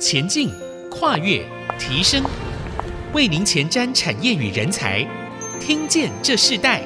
前进、跨越、提升，为您前瞻产业与人才。听见这世代，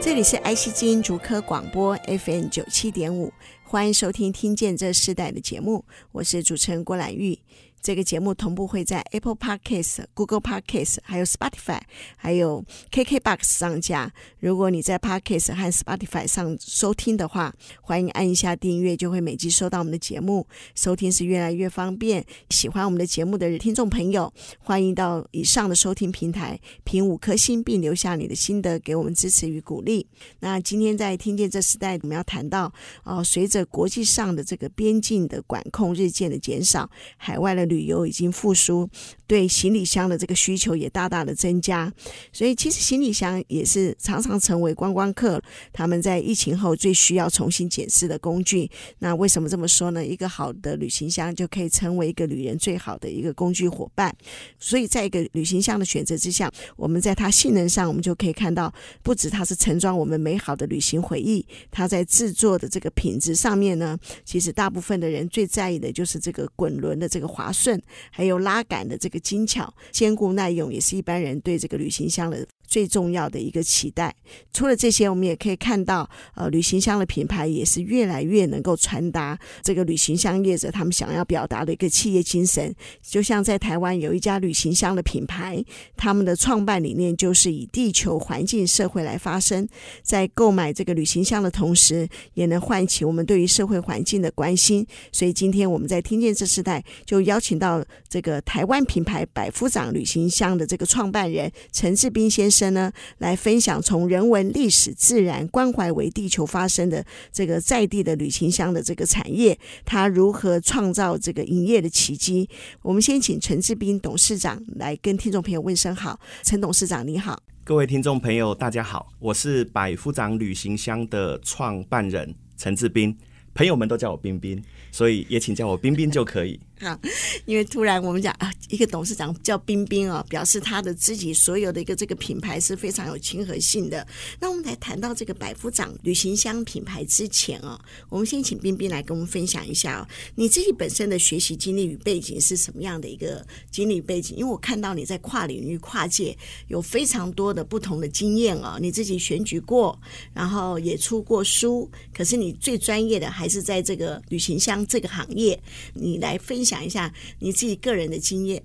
这里是爱惜之音竹科广播 FM 九七点五，欢迎收听《听见这世代》的节目，我是主持人郭兰玉。这个节目同步会在 Apple Podcast、Google Podcast、还有 Spotify、还有 KKBox 上架。如果你在 Podcast 和 Spotify 上收听的话，欢迎按一下订阅，就会每集收到我们的节目。收听是越来越方便。喜欢我们的节目的听众朋友，欢迎到以上的收听平台评五颗星，并留下你的心得，给我们支持与鼓励。那今天在听见这时代，我们要谈到哦，随着国际上的这个边境的管控日渐的减少，海外的旅旅游已经复苏，对行李箱的这个需求也大大的增加，所以其实行李箱也是常常成为观光客他们在疫情后最需要重新检视的工具。那为什么这么说呢？一个好的旅行箱就可以成为一个旅人最好的一个工具伙伴。所以在一个旅行箱的选择之下，我们在它性能上，我们就可以看到，不止它是盛装我们美好的旅行回忆，它在制作的这个品质上面呢，其实大部分的人最在意的就是这个滚轮的这个滑顺。还有拉杆的这个精巧、坚固耐用，也是一般人对这个旅行箱的最重要的一个期待。除了这些，我们也可以看到，呃，旅行箱的品牌也是越来越能够传达这个旅行箱业者他们想要表达的一个企业精神。就像在台湾有一家旅行箱的品牌，他们的创办理念就是以地球、环境、社会来发声，在购买这个旅行箱的同时，也能唤起我们对于社会环境的关心。所以今天我们在听见这时代，就邀请到这个台湾品牌百夫长旅行箱的这个创办人陈志斌先生。生呢，来分享从人文、历史、自然关怀为地球发声的这个在地的旅行箱的这个产业，它如何创造这个营业的奇迹？我们先请陈志斌董事长来跟听众朋友问声好。陈董事长你好，各位听众朋友大家好，我是百夫长旅行箱的创办人。陈志斌，朋友们都叫我彬彬，所以也请叫我彬彬就可以。啊，因为突然我们讲啊，一个董事长叫冰冰啊，表示他的自己所有的一个这个品牌是非常有亲和性的。那我们来谈到这个百夫长旅行箱品牌之前啊，我们先请冰冰来跟我们分享一下啊，你自己本身的学习经历与背景是什么样的一个经历背景？因为我看到你在跨领域、跨界有非常多的不同的经验啊，你自己选举过，然后也出过书，可是你最专业的还是在这个旅行箱这个行业，你来分享。讲一下你自己个人的经验。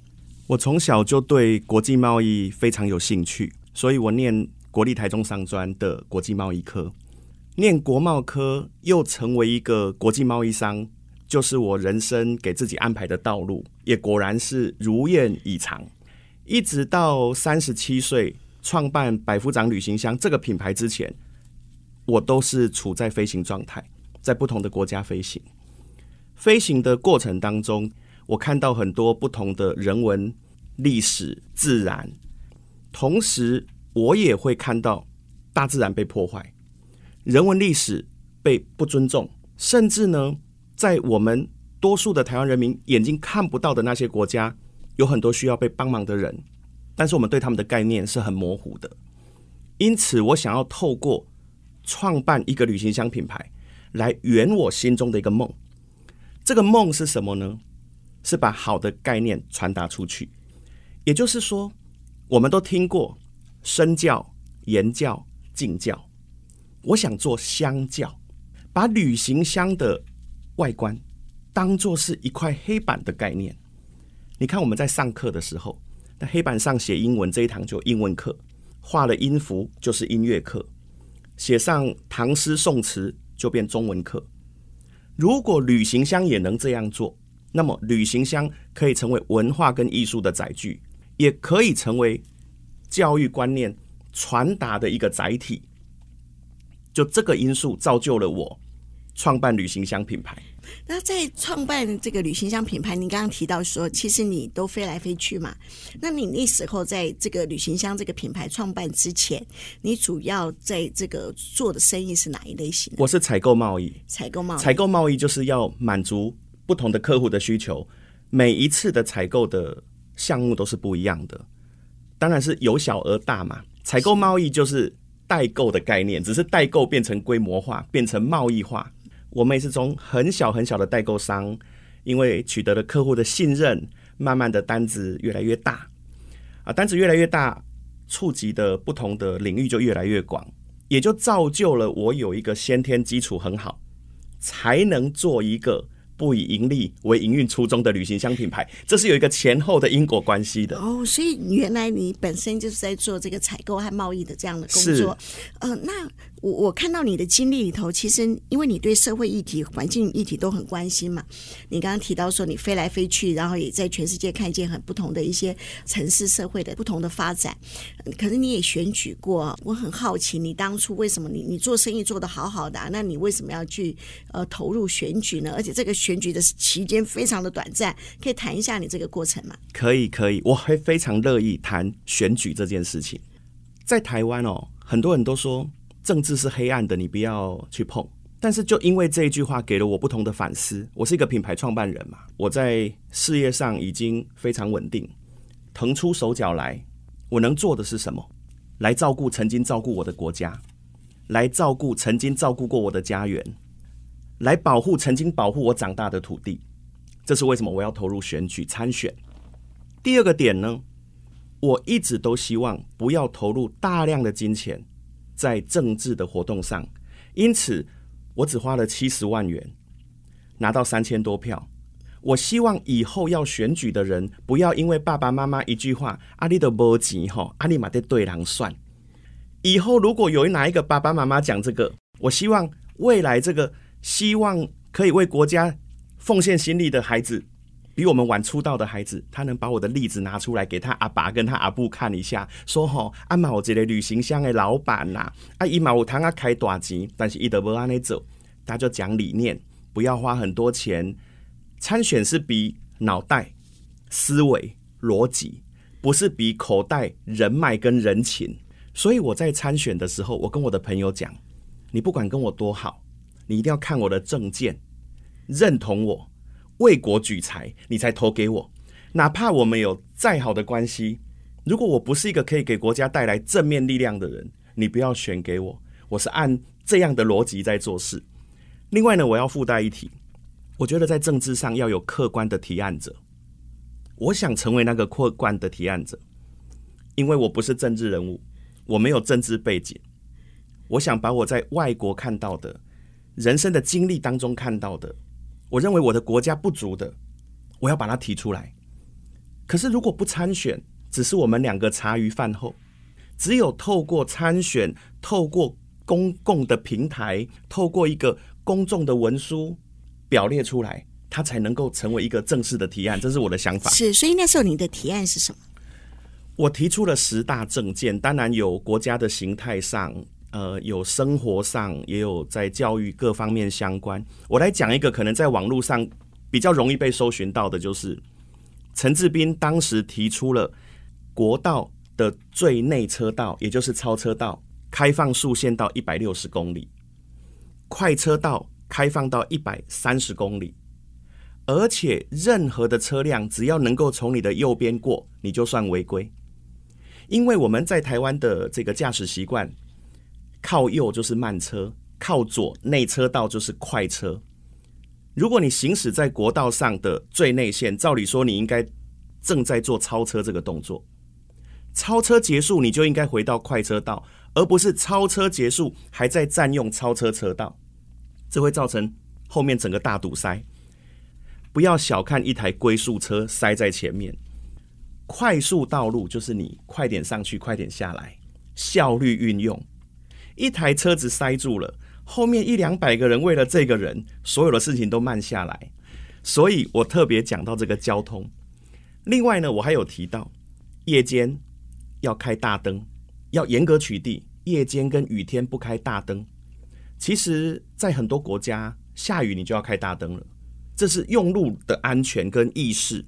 我从小就对国际贸易非常有兴趣，所以我念国立台中商专的国际贸易科，念国贸科又成为一个国际贸易商，就是我人生给自己安排的道路，也果然是如愿以偿。一直到三十七岁创办百夫长旅行箱这个品牌之前，我都是处在飞行状态，在不同的国家飞行。飞行的过程当中，我看到很多不同的人文、历史、自然，同时我也会看到大自然被破坏，人文历史被不尊重，甚至呢，在我们多数的台湾人民眼睛看不到的那些国家，有很多需要被帮忙的人，但是我们对他们的概念是很模糊的。因此，我想要透过创办一个旅行箱品牌，来圆我心中的一个梦。这个梦是什么呢？是把好的概念传达出去。也就是说，我们都听过身教、言教、敬教。我想做箱教，把旅行箱的外观当做是一块黑板的概念。你看我们在上课的时候，那黑板上写英文，这一堂就英文课；画了音符就是音乐课；写上唐诗宋词就变中文课。如果旅行箱也能这样做，那么旅行箱可以成为文化跟艺术的载具，也可以成为教育观念传达的一个载体。就这个因素造就了我创办旅行箱品牌。那在创办这个旅行箱品牌，你刚刚提到说，其实你都飞来飞去嘛？那你那时候在这个旅行箱这个品牌创办之前，你主要在这个做的生意是哪一类型？我是采购贸易，采购贸易，采购贸易就是要满足不同的客户的需求，每一次的采购的项目都是不一样的，当然是由小而大嘛。采购贸易就是代购的概念，只是代购变成规模化，变成贸易化。我们也是从很小很小的代购商，因为取得了客户的信任，慢慢的单子越来越大，啊，单子越来越大，触及的不同的领域就越来越广，也就造就了我有一个先天基础很好，才能做一个。不以盈利为营运初衷的旅行箱品牌，这是有一个前后的因果关系的哦。所以原来你本身就是在做这个采购和贸易的这样的工作。呃，那我我看到你的经历里头，其实因为你对社会议题、环境议题都很关心嘛。你刚刚提到说你飞来飞去，然后也在全世界看见很不同的一些城市社会的不同的发展。可是你也选举过，我很好奇，你当初为什么你你做生意做得好好的，那你为什么要去呃投入选举呢？而且这个选选举的期间非常的短暂，可以谈一下你这个过程吗？可以，可以，我会非常乐意谈选举这件事情。在台湾哦，很多人都说政治是黑暗的，你不要去碰。但是就因为这一句话，给了我不同的反思。我是一个品牌创办人嘛，我在事业上已经非常稳定，腾出手脚来，我能做的是什么？来照顾曾经照顾我的国家，来照顾曾经照顾过我的家园。来保护曾经保护我长大的土地，这是为什么我要投入选举参选。第二个点呢，我一直都希望不要投入大量的金钱在政治的活动上，因此我只花了七十万元拿到三千多票。我希望以后要选举的人不要因为爸爸妈妈一句话“阿里的波吉哈阿里马的对狼算”，以后如果有哪一个爸爸妈妈讲这个，我希望未来这个。希望可以为国家奉献心力的孩子，比我们晚出道的孩子，他能把我的例子拿出来给他阿爸跟他阿布看一下，说：“吼，阿妈我这个旅行箱的老板呐，啊姨妈我堂啊开大钱，但是伊德不安尼走，他就讲理念，不要花很多钱。参选是比脑袋、思维、逻辑，不是比口袋、人脉跟人情。所以我在参选的时候，我跟我的朋友讲，你不管跟我多好。”你一定要看我的证件，认同我，为国举才，你才投给我。哪怕我们有再好的关系，如果我不是一个可以给国家带来正面力量的人，你不要选给我。我是按这样的逻辑在做事。另外呢，我要附带一提，我觉得在政治上要有客观的提案者。我想成为那个客观的提案者，因为我不是政治人物，我没有政治背景。我想把我在外国看到的。人生的经历当中看到的，我认为我的国家不足的，我要把它提出来。可是如果不参选，只是我们两个茶余饭后，只有透过参选，透过公共的平台，透过一个公众的文书表列出来，它才能够成为一个正式的提案。这是我的想法。是，所以那时候你的提案是什么？我提出了十大政见，当然有国家的形态上。呃，有生活上，也有在教育各方面相关。我来讲一个可能在网络上比较容易被搜寻到的，就是陈志斌当时提出了国道的最内车道，也就是超车道，开放速限到一百六十公里，快车道开放到一百三十公里，而且任何的车辆只要能够从你的右边过，你就算违规。因为我们在台湾的这个驾驶习惯。靠右就是慢车，靠左内车道就是快车。如果你行驶在国道上的最内线，照理说你应该正在做超车这个动作。超车结束，你就应该回到快车道，而不是超车结束还在占用超车车道，这会造成后面整个大堵塞。不要小看一台龟速车塞在前面，快速道路就是你快点上去，快点下来，效率运用。一台车子塞住了，后面一两百个人为了这个人，所有的事情都慢下来。所以我特别讲到这个交通。另外呢，我还有提到夜间要开大灯，要严格取缔夜间跟雨天不开大灯。其实，在很多国家，下雨你就要开大灯了，这是用路的安全跟意识。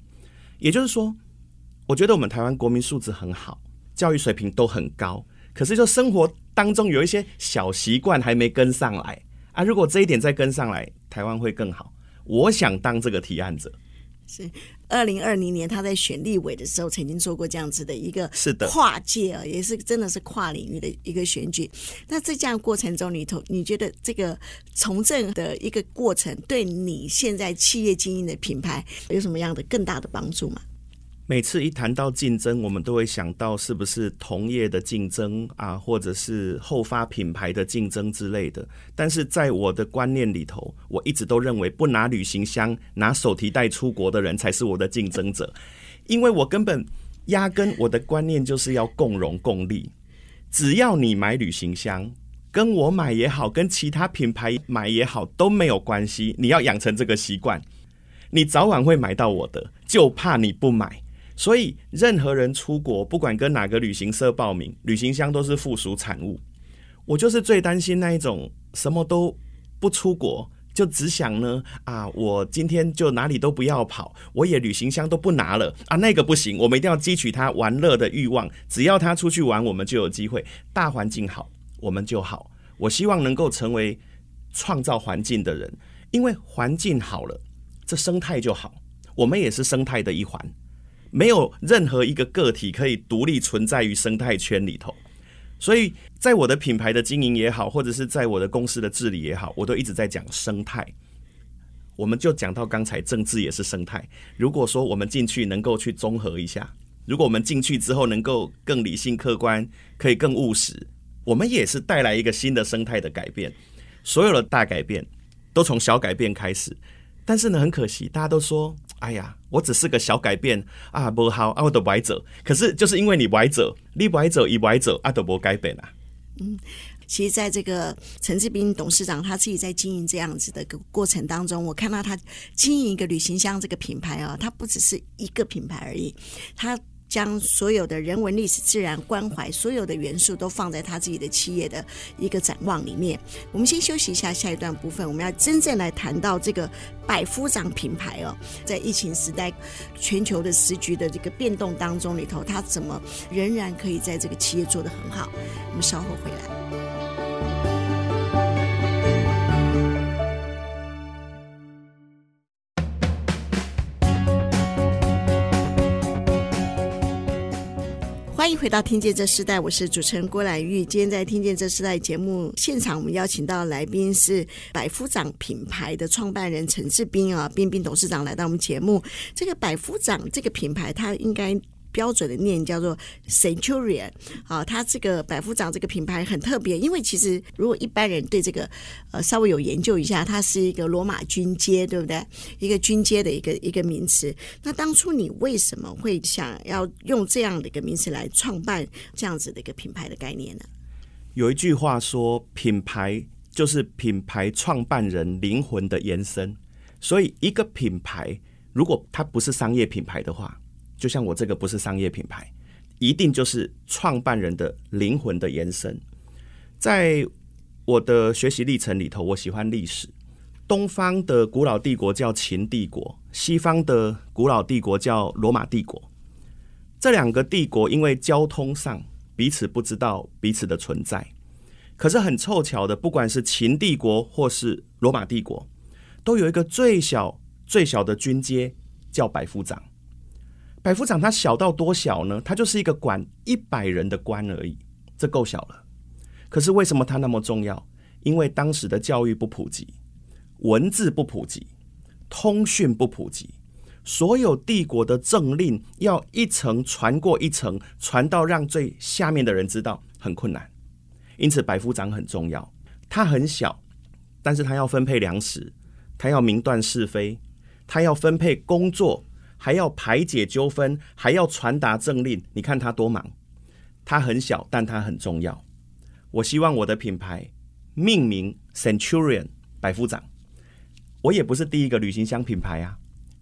也就是说，我觉得我们台湾国民素质很好，教育水平都很高，可是就生活。当中有一些小习惯还没跟上来啊！如果这一点再跟上来，台湾会更好。我想当这个提案者。是二零二零年他在选立委的时候，曾经做过这样子的一个是的跨界啊，也是真的是跨领域的一个选举。那在这样过程中里头，你觉得这个从政的一个过程，对你现在企业经营的品牌有什么样的更大的帮助吗？每次一谈到竞争，我们都会想到是不是同业的竞争啊，或者是后发品牌的竞争之类的。但是在我的观念里头，我一直都认为不拿旅行箱、拿手提袋出国的人才是我的竞争者，因为我根本压根我的观念就是要共荣共利。只要你买旅行箱，跟我买也好，跟其他品牌买也好都没有关系。你要养成这个习惯，你早晚会买到我的，就怕你不买。所以，任何人出国，不管跟哪个旅行社报名，旅行箱都是附属产物。我就是最担心那一种什么都不出国，就只想呢啊，我今天就哪里都不要跑，我也旅行箱都不拿了啊，那个不行，我们一定要激起他玩乐的欲望。只要他出去玩，我们就有机会。大环境好，我们就好。我希望能够成为创造环境的人，因为环境好了，这生态就好。我们也是生态的一环。没有任何一个个体可以独立存在于生态圈里头，所以在我的品牌的经营也好，或者是在我的公司的治理也好，我都一直在讲生态。我们就讲到刚才政治也是生态。如果说我们进去能够去综合一下，如果我们进去之后能够更理性客观，可以更务实，我们也是带来一个新的生态的改变。所有的大改变都从小改变开始，但是呢，很可惜，大家都说。哎呀，我只是个小改变啊，不好啊，我都歪走。可是就是因为你歪走，你歪走一歪走，啊，都不改变啊。嗯，其实，在这个陈志斌董事长他自己在经营这样子的个过程当中，我看到他经营一个旅行箱这个品牌啊，他不只是一个品牌而已，他。将所有的人文、历史、自然关怀，所有的元素都放在他自己的企业的一个展望里面。我们先休息一下，下一段部分我们要真正来谈到这个百夫长品牌哦，在疫情时代、全球的时局的这个变动当中里头，他怎么仍然可以在这个企业做得很好？我们稍后回来。欢迎回到《听见这时代》，我是主持人郭兰玉。今天在《听见这时代》节目现场，我们邀请到来宾是百夫长品牌的创办人陈志斌啊，斌斌董事长来到我们节目。这个百夫长这个品牌，它应该。标准的念叫做 Centurion，啊，它这个百夫长这个品牌很特别，因为其实如果一般人对这个呃稍微有研究一下，它是一个罗马军阶，对不对？一个军阶的一个一个名词。那当初你为什么会想要用这样的一个名词来创办这样子的一个品牌的概念呢？有一句话说，品牌就是品牌创办人灵魂的延伸，所以一个品牌如果它不是商业品牌的话。就像我这个不是商业品牌，一定就是创办人的灵魂的延伸。在我的学习历程里头，我喜欢历史。东方的古老帝国叫秦帝国，西方的古老帝国叫罗马帝国。这两个帝国因为交通上彼此不知道彼此的存在，可是很凑巧的，不管是秦帝国或是罗马帝国，都有一个最小最小的军阶叫百夫长。百夫长他小到多小呢？他就是一个管一百人的官而已，这够小了。可是为什么他那么重要？因为当时的教育不普及，文字不普及，通讯不普及，所有帝国的政令要一层传过一层，传到让最下面的人知道很困难。因此，百夫长很重要。他很小，但是他要分配粮食，他要明断是非，他要分配工作。还要排解纠纷，还要传达政令，你看他多忙。他很小，但他很重要。我希望我的品牌命名 Centurion 百夫长。我也不是第一个旅行箱品牌啊，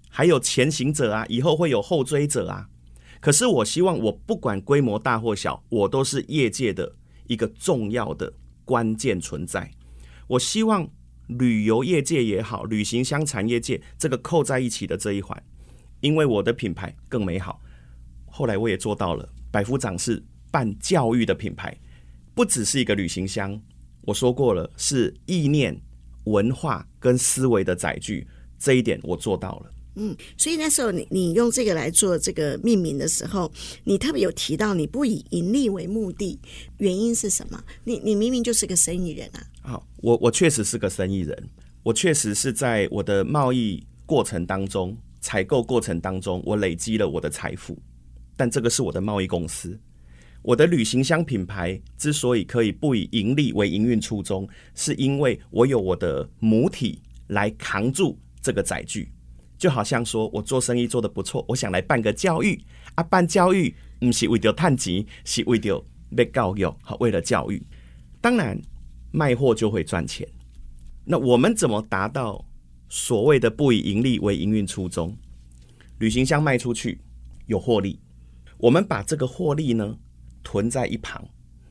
还有前行者啊，以后会有后追者啊。可是我希望，我不管规模大或小，我都是业界的一个重要的关键存在。我希望旅游业界也好，旅行箱产业界这个扣在一起的这一环。因为我的品牌更美好，后来我也做到了。百夫长是办教育的品牌，不只是一个旅行箱。我说过了，是意念、文化跟思维的载具，这一点我做到了。嗯，所以那时候你你用这个来做这个命名的时候，你特别有提到你不以盈利为目的，原因是什么？你你明明就是个生意人啊！好，我我确实是个生意人，我确实是在我的贸易过程当中、采购过程当中，我累积了我的财富。但这个是我的贸易公司，我的旅行箱品牌之所以可以不以盈利为营运初衷，是因为我有我的母体来扛住这个载具。就好像说，我做生意做得不错，我想来办个教育啊，办教育不是为了赚钱，是为了被教育，好，为了教育。当然，卖货就会赚钱。那我们怎么达到所谓的不以盈利为营运初衷？旅行箱卖出去有获利，我们把这个获利呢囤在一旁，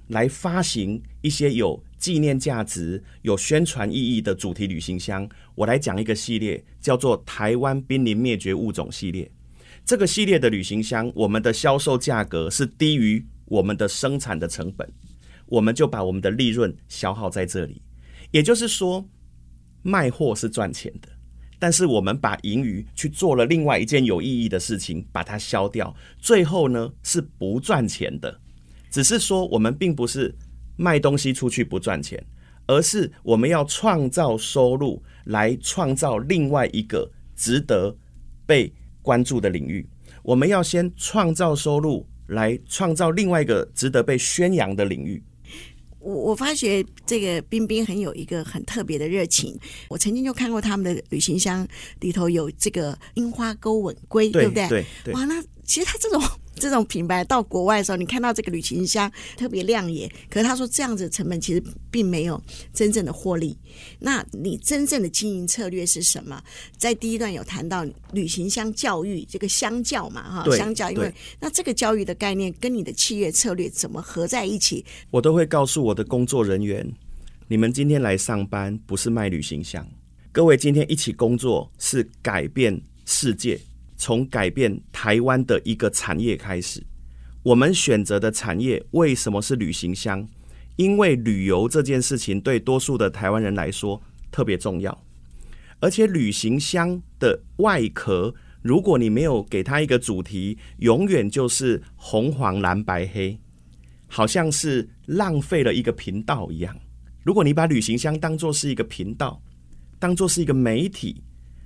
来发行一些有纪念价值、有宣传意义的主题旅行箱，我来讲一个系列，叫做“台湾濒临灭绝物种”系列。这个系列的旅行箱，我们的销售价格是低于我们的生产的成本，我们就把我们的利润消耗在这里。也就是说，卖货是赚钱的，但是我们把盈余去做了另外一件有意义的事情，把它消掉，最后呢是不赚钱的。只是说，我们并不是。卖东西出去不赚钱，而是我们要创造收入来创造另外一个值得被关注的领域。我们要先创造收入来创造另外一个值得被宣扬的领域。我我发觉这个冰冰很有一个很特别的热情。我曾经就看过他们的旅行箱里头有这个樱花钩吻龟，对不对？对对。哇，那其实他这种。这种品牌到国外的时候，你看到这个旅行箱特别亮眼，可是他说这样子的成本其实并没有真正的获利。那你真正的经营策略是什么？在第一段有谈到旅行箱教育这个相较嘛，哈，相较，因为那这个教育的概念跟你的企业策略怎么合在一起？我都会告诉我的工作人员，你们今天来上班不是卖旅行箱，各位今天一起工作是改变世界。从改变台湾的一个产业开始，我们选择的产业为什么是旅行箱？因为旅游这件事情对多数的台湾人来说特别重要，而且旅行箱的外壳，如果你没有给它一个主题，永远就是红黄蓝白黑，好像是浪费了一个频道一样。如果你把旅行箱当作是一个频道，当作是一个媒体，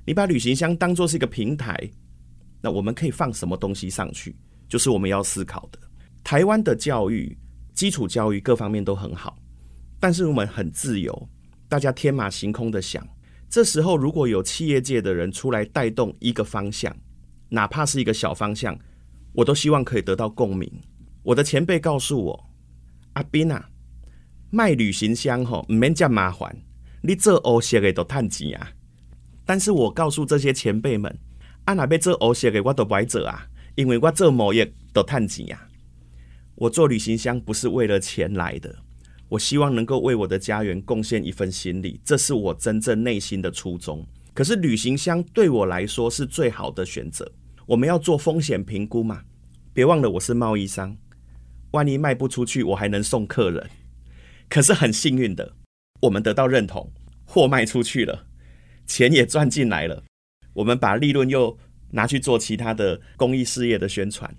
你把旅行箱当作是一个平台。那我们可以放什么东西上去？就是我们要思考的。台湾的教育、基础教育各方面都很好，但是我们很自由，大家天马行空的想。这时候如果有企业界的人出来带动一个方向，哪怕是一个小方向，我都希望可以得到共鸣。我的前辈告诉我：“阿斌啊，卖旅行箱吼，唔免这么麻烦，你做欧式的都赚钱啊。”但是我告诉这些前辈们。啊，那要做欧式的我都不爱做啊，因为我做贸易都赚钱呀。我做旅行箱不是为了钱来的，我希望能够为我的家园贡献一份心力，这是我真正内心的初衷。可是旅行箱对我来说是最好的选择。我们要做风险评估嘛，别忘了我是贸易商，万一卖不出去，我还能送客人。可是很幸运的，我们得到认同，货卖出去了，钱也赚进来了。我们把利润又拿去做其他的公益事业的宣传，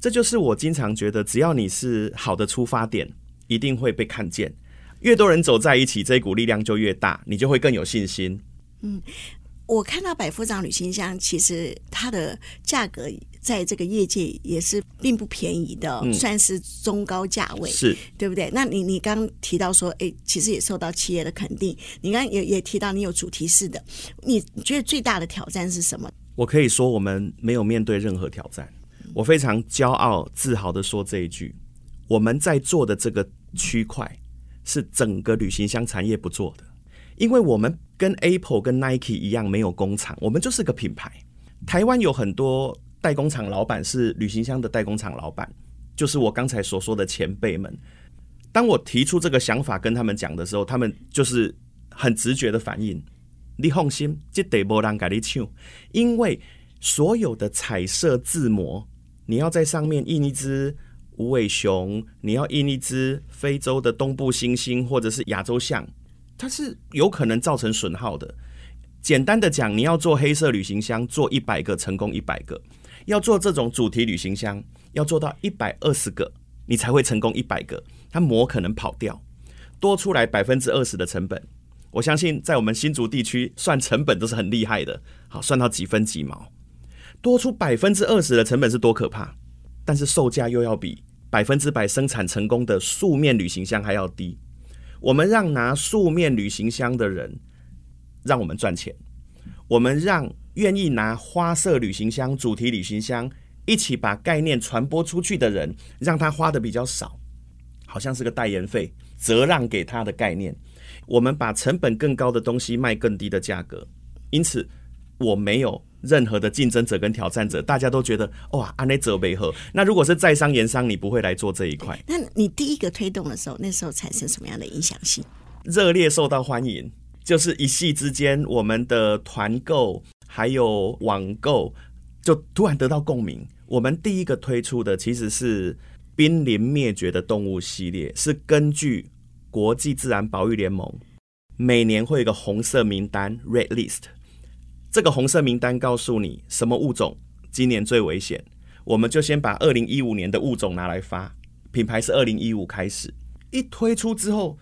这就是我经常觉得，只要你是好的出发点，一定会被看见。越多人走在一起，这股力量就越大，你就会更有信心。嗯。我看到百夫长旅行箱，其实它的价格在这个业界也是并不便宜的，嗯、算是中高价位，是对不对？那你你刚提到说，哎，其实也受到企业的肯定。你刚也也提到你有主题式的，你觉得最大的挑战是什么？我可以说，我们没有面对任何挑战。我非常骄傲、自豪的说这一句：我们在做的这个区块是整个旅行箱产业不做的。因为我们跟 Apple、跟 Nike 一样没有工厂，我们就是个品牌。台湾有很多代工厂老板是旅行箱的代工厂老板，就是我刚才所说的前辈们。当我提出这个想法跟他们讲的时候，他们就是很直觉的反应：“你放心，这得没人跟你抢，因为所有的彩色字模，你要在上面印一只无尾熊，你要印一只非洲的东部猩猩，或者是亚洲象。”它是有可能造成损耗的，简单的讲，你要做黑色旅行箱，做一百个成功一百个；要做这种主题旅行箱，要做到一百二十个，你才会成功一百个。它膜可能跑掉，多出来百分之二十的成本。我相信在我们新竹地区算成本都是很厉害的，好，算到几分几毛，多出百分之二十的成本是多可怕，但是售价又要比百分之百生产成功的素面旅行箱还要低。我们让拿素面旅行箱的人。让我们赚钱，我们让愿意拿花色旅行箱、主题旅行箱一起把概念传播出去的人，让他花的比较少，好像是个代言费，折让给他的概念。我们把成本更高的东西卖更低的价格，因此我没有任何的竞争者跟挑战者，大家都觉得哇，安内泽贝赫。那如果是在商言商，你不会来做这一块。那你第一个推动的时候，那时候产生什么样的影响性？热烈受到欢迎。就是一夕之间，我们的团购还有网购就突然得到共鸣。我们第一个推出的其实是濒临灭绝的动物系列，是根据国际自然保育联盟每年会有一个红色名单 （Red List）。这个红色名单告诉你什么物种今年最危险，我们就先把二零一五年的物种拿来发。品牌是二零一五开始，一推出之后。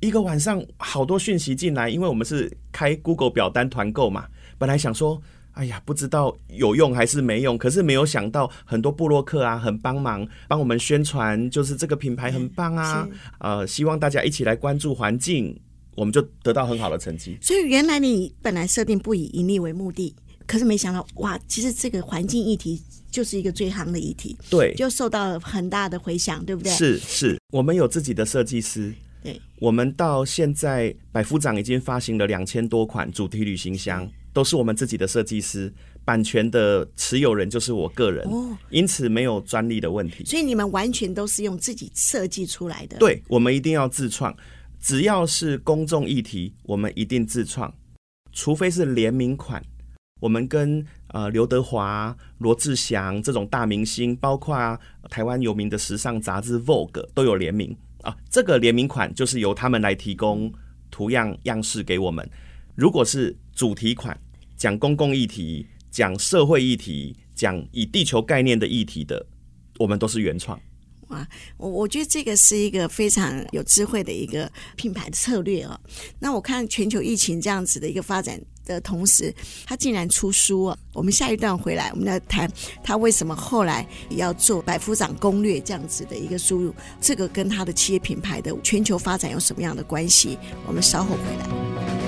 一个晚上好多讯息进来，因为我们是开 Google 表单团购嘛。本来想说，哎呀，不知道有用还是没用，可是没有想到很多部落客啊，很帮忙帮我们宣传，就是这个品牌很棒啊。呃，希望大家一起来关注环境，我们就得到很好的成绩。所以原来你本来设定不以盈利为目的，可是没想到哇，其实这个环境议题就是一个最夯的议题，对，就受到了很大的回响，对不对？是是，我们有自己的设计师。对我们到现在，百夫长已经发行了两千多款主题旅行箱，都是我们自己的设计师，版权的持有人就是我个人，哦，因此没有专利的问题。所以你们完全都是用自己设计出来的。对，我们一定要自创，只要是公众议题，我们一定自创，除非是联名款。我们跟呃刘德华、罗志祥这种大明星，包括台湾有名的时尚杂志《Vogue》都有联名。啊，这个联名款就是由他们来提供图样样式给我们。如果是主题款，讲公共议题、讲社会议题、讲以地球概念的议题的，我们都是原创。哇，我我觉得这个是一个非常有智慧的一个品牌策略哦。那我看全球疫情这样子的一个发展的同时，他竟然出书哦。我们下一段回来，我们来谈他为什么后来也要做《百夫长攻略》这样子的一个输入，这个跟他的企业品牌的全球发展有什么样的关系？我们稍后回来。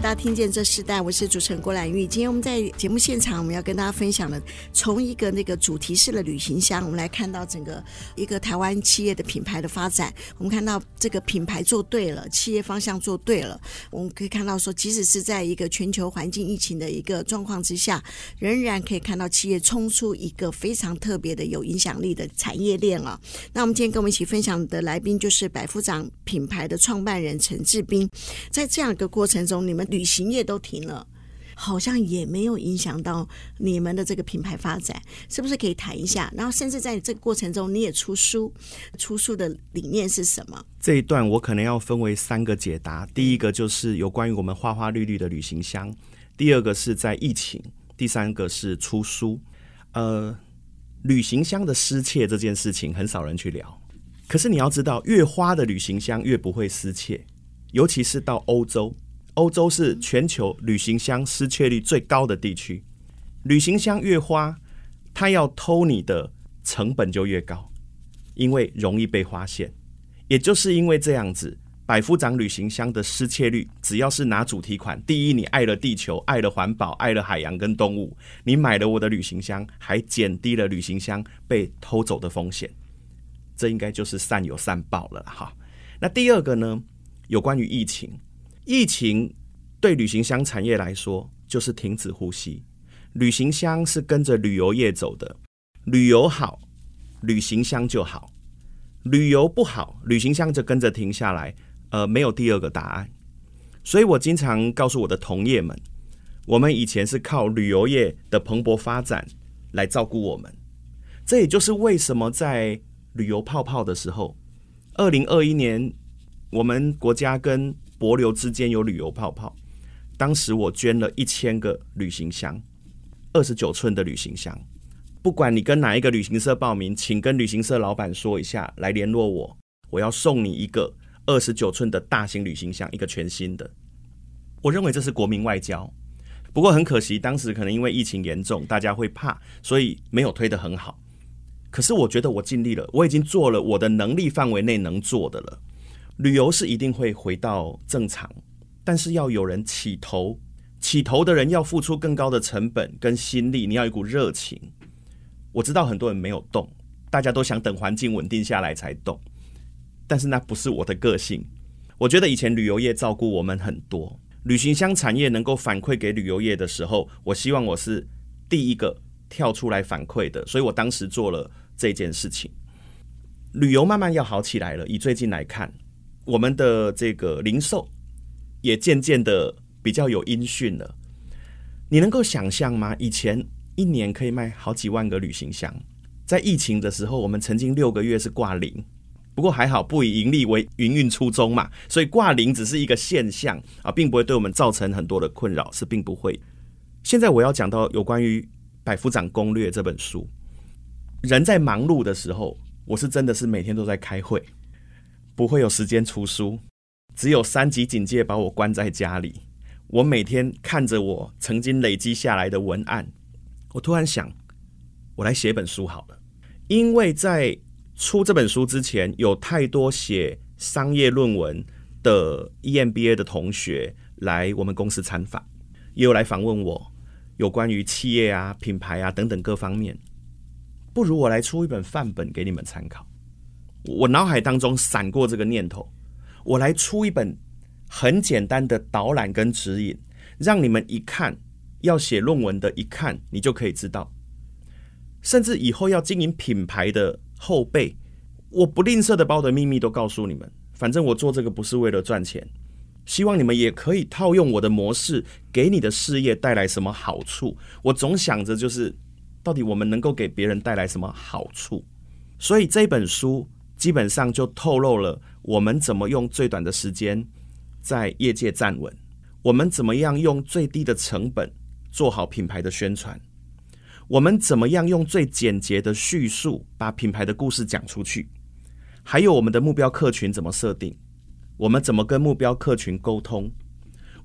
大家听见这世代，我是主持人郭兰玉。今天我们在节目现场，我们要跟大家分享的，从一个那个主题式的旅行箱，我们来看到整个一个台湾企业的品牌的发展。我们看到这个品牌做对了，企业方向做对了，我们可以看到说，即使是在一个全球环境疫情的一个状况之下，仍然可以看到企业冲出一个非常特别的有影响力的产业链啊。那我们今天跟我们一起分享的来宾就是百夫长品牌的创办人陈志斌。在这样一个过程中，你们。旅行业都停了，好像也没有影响到你们的这个品牌发展，是不是可以谈一下？然后，甚至在这个过程中，你也出书，出书的理念是什么？这一段我可能要分为三个解答。第一个就是有关于我们花花绿绿的旅行箱，第二个是在疫情，第三个是出书。呃，旅行箱的失窃这件事情很少人去聊，可是你要知道，越花的旅行箱越不会失窃，尤其是到欧洲。欧洲是全球旅行箱失窃率最高的地区，旅行箱越花，他要偷你的成本就越高，因为容易被发现。也就是因为这样子，百夫长旅行箱的失窃率，只要是拿主题款，第一，你爱了地球，爱了环保，爱了海洋跟动物，你买了我的旅行箱，还减低了旅行箱被偷走的风险。这应该就是善有善报了哈。那第二个呢，有关于疫情。疫情对旅行箱产业来说就是停止呼吸。旅行箱是跟着旅游业走的，旅游好，旅行箱就好；旅游不好，旅行箱就跟着停下来。呃，没有第二个答案。所以我经常告诉我的同业们，我们以前是靠旅游业的蓬勃发展来照顾我们。这也就是为什么在旅游泡泡的时候，二零二一年，我们国家跟帛琉之间有旅游泡泡，当时我捐了一千个旅行箱，二十九寸的旅行箱。不管你跟哪一个旅行社报名，请跟旅行社老板说一下，来联络我，我要送你一个二十九寸的大型旅行箱，一个全新的。我认为这是国民外交。不过很可惜，当时可能因为疫情严重，大家会怕，所以没有推得很好。可是我觉得我尽力了，我已经做了我的能力范围内能做的了。旅游是一定会回到正常，但是要有人起头，起头的人要付出更高的成本跟心力，你要一股热情。我知道很多人没有动，大家都想等环境稳定下来才动，但是那不是我的个性。我觉得以前旅游业照顾我们很多，旅行箱产业能够反馈给旅游业的时候，我希望我是第一个跳出来反馈的，所以我当时做了这件事情。旅游慢慢要好起来了，以最近来看，我们的这个零售也渐渐的比较有音讯了。你能够想象吗？以前一年可以卖好几万个旅行箱，在疫情的时候，我们曾经六个月是挂零。不过还好，不以盈利为营运初衷嘛，所以挂零只是一个现象啊，并不会对我们造成很多的困扰，是并不会。现在我要讲到有关于《百夫长攻略》这本书，人在忙碌的时候，我是真的是每天都在开会，不会有时间出书，只有三级警戒把我关在家里。我每天看着我曾经累积下来的文案，我突然想，我来写本书好了，因为在出这本书之前，有太多写商业论文的 EMBA 的同学来我们公司参访，也有来访问我，有关于企业啊、品牌啊等等各方面。不如我来出一本范本给你们参考。我脑海当中闪过这个念头，我来出一本很简单的导览跟指引，让你们一看要写论文的，一看你就可以知道，甚至以后要经营品牌的。后辈，我不吝啬的把我的秘密都告诉你们。反正我做这个不是为了赚钱，希望你们也可以套用我的模式，给你的事业带来什么好处。我总想着就是，到底我们能够给别人带来什么好处。所以这本书基本上就透露了我们怎么用最短的时间在业界站稳，我们怎么样用最低的成本做好品牌的宣传。我们怎么样用最简洁的叙述把品牌的故事讲出去？还有我们的目标客群怎么设定？我们怎么跟目标客群沟通？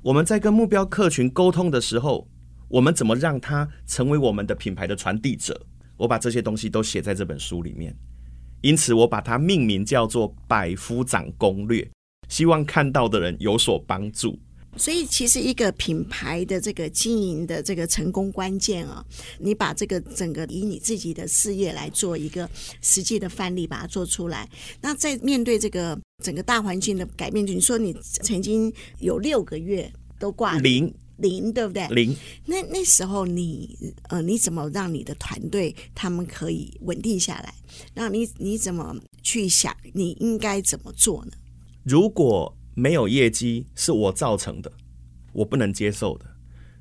我们在跟目标客群沟通的时候，我们怎么让他成为我们的品牌的传递者？我把这些东西都写在这本书里面，因此我把它命名叫做《百夫长攻略》，希望看到的人有所帮助。所以，其实一个品牌的这个经营的这个成功关键啊，你把这个整个以你自己的事业来做一个实际的范例，把它做出来。那在面对这个整个大环境的改变，你说你曾经有六个月都挂零零，对不对？零。那那时候你呃，你怎么让你的团队他们可以稳定下来？那你你怎么去想你应该怎么做呢？如果没有业绩是我造成的，我不能接受的。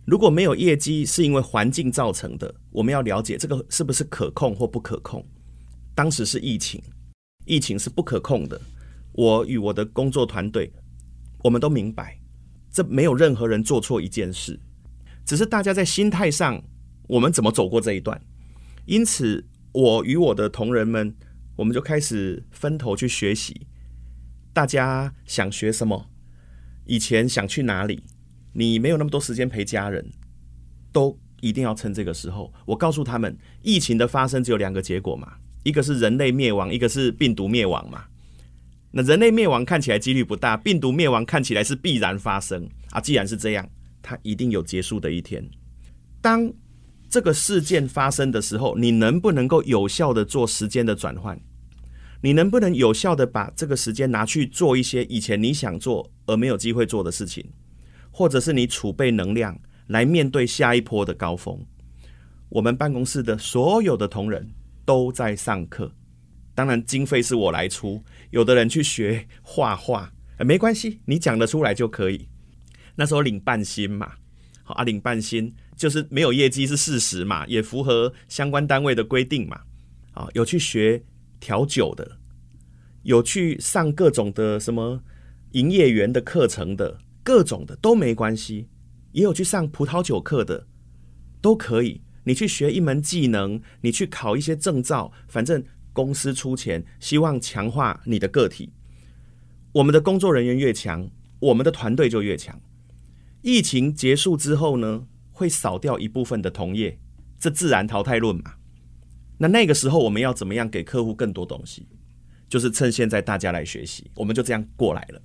如果没有业绩是因为环境造成的，我们要了解这个是不是可控或不可控。当时是疫情，疫情是不可控的。我与我的工作团队，我们都明白，这没有任何人做错一件事，只是大家在心态上，我们怎么走过这一段。因此，我与我的同仁们，我们就开始分头去学习。大家想学什么？以前想去哪里？你没有那么多时间陪家人，都一定要趁这个时候。我告诉他们，疫情的发生只有两个结果嘛，一个是人类灭亡，一个是病毒灭亡嘛。那人类灭亡看起来几率不大，病毒灭亡看起来是必然发生啊。既然是这样，它一定有结束的一天。当这个事件发生的时候，你能不能够有效的做时间的转换？你能不能有效的把这个时间拿去做一些以前你想做而没有机会做的事情，或者是你储备能量来面对下一波的高峰？我们办公室的所有的同仁都在上课，当然经费是我来出。有的人去学画画，没关系，你讲得出来就可以。那时候领半薪嘛，好啊，领半薪就是没有业绩是事实嘛，也符合相关单位的规定嘛。啊，有去学。调酒的，有去上各种的什么营业员的课程的，各种的都没关系。也有去上葡萄酒课的，都可以。你去学一门技能，你去考一些证照，反正公司出钱，希望强化你的个体。我们的工作人员越强，我们的团队就越强。疫情结束之后呢，会少掉一部分的同业，这自然淘汰论嘛。那那个时候我们要怎么样给客户更多东西？就是趁现在大家来学习，我们就这样过来了。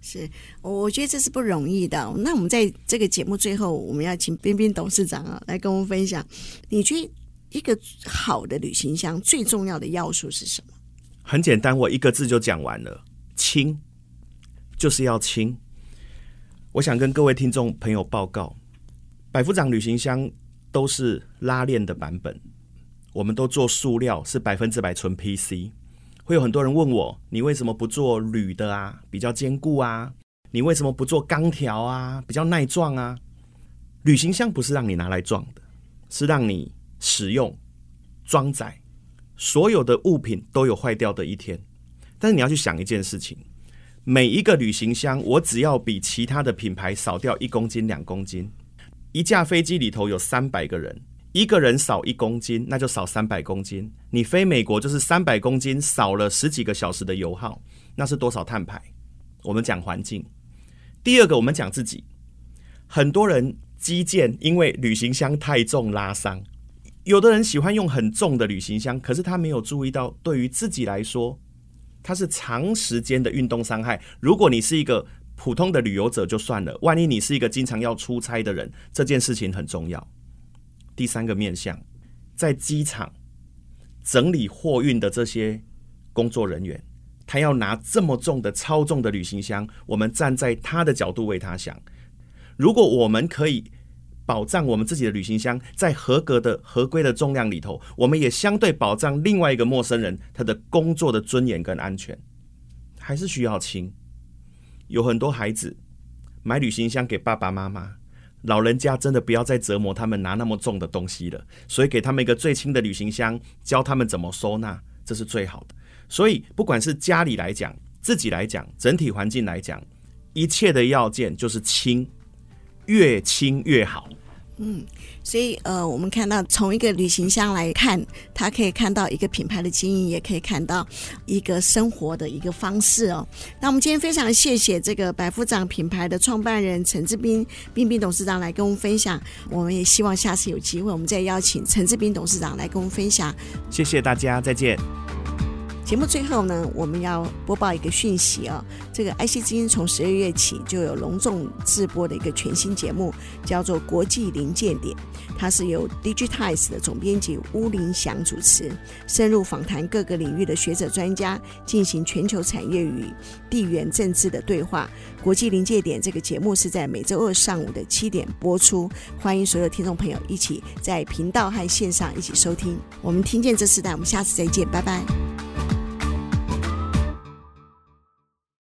是，我觉得这是不容易的。那我们在这个节目最后，我们要请冰冰董事长啊来跟我们分享，你觉得一个好的旅行箱最重要的要素是什么？很简单，我一个字就讲完了，轻，就是要轻。我想跟各位听众朋友报告，百夫长旅行箱都是拉链的版本，我们都做塑料，是百分之百纯 PC。会有很多人问我，你为什么不做铝的啊？比较坚固啊？你为什么不做钢条啊？比较耐撞啊？旅行箱不是让你拿来撞的，是让你使用、装载。所有的物品都有坏掉的一天，但是你要去想一件事情：每一个旅行箱，我只要比其他的品牌少掉一公斤、两公斤。一架飞机里头有三百个人。一个人少一公斤，那就少三百公斤。你飞美国就是三百公斤，少了十几个小时的油耗，那是多少碳排？我们讲环境。第二个，我们讲自己。很多人基建，因为旅行箱太重拉伤。有的人喜欢用很重的旅行箱，可是他没有注意到，对于自己来说，它是长时间的运动伤害。如果你是一个普通的旅游者就算了，万一你是一个经常要出差的人，这件事情很重要。第三个面向，在机场整理货运的这些工作人员，他要拿这么重的超重的旅行箱，我们站在他的角度为他想。如果我们可以保障我们自己的旅行箱在合格的合规的重量里头，我们也相对保障另外一个陌生人他的工作的尊严跟安全，还是需要轻。有很多孩子买旅行箱给爸爸妈妈。老人家真的不要再折磨他们拿那么重的东西了，所以给他们一个最轻的旅行箱，教他们怎么收纳，这是最好的。所以不管是家里来讲，自己来讲，整体环境来讲，一切的要件就是轻，越轻越好。嗯，所以呃，我们看到从一个旅行箱来看，它可以看到一个品牌的经营，也可以看到一个生活的一个方式哦。那我们今天非常谢谢这个百夫长品牌的创办人陈志斌斌斌董事长来跟我们分享。我们也希望下次有机会，我们再邀请陈志斌董事长来跟我们分享。谢谢大家，再见。节目最后呢，我们要播报一个讯息、哦，这个 IC 之音从十二月起就有隆重制播的一个全新节目，叫做《国际临界点》，它是由 Digitize 的总编辑巫林祥主持，深入访谈各个领域的学者专家，进行全球产业与地缘政治的对话。《国际临界点》这个节目是在每周二上午的七点播出，欢迎所有听众朋友一起在频道和线上一起收听。我们听见这时代，我们下次再见，拜拜。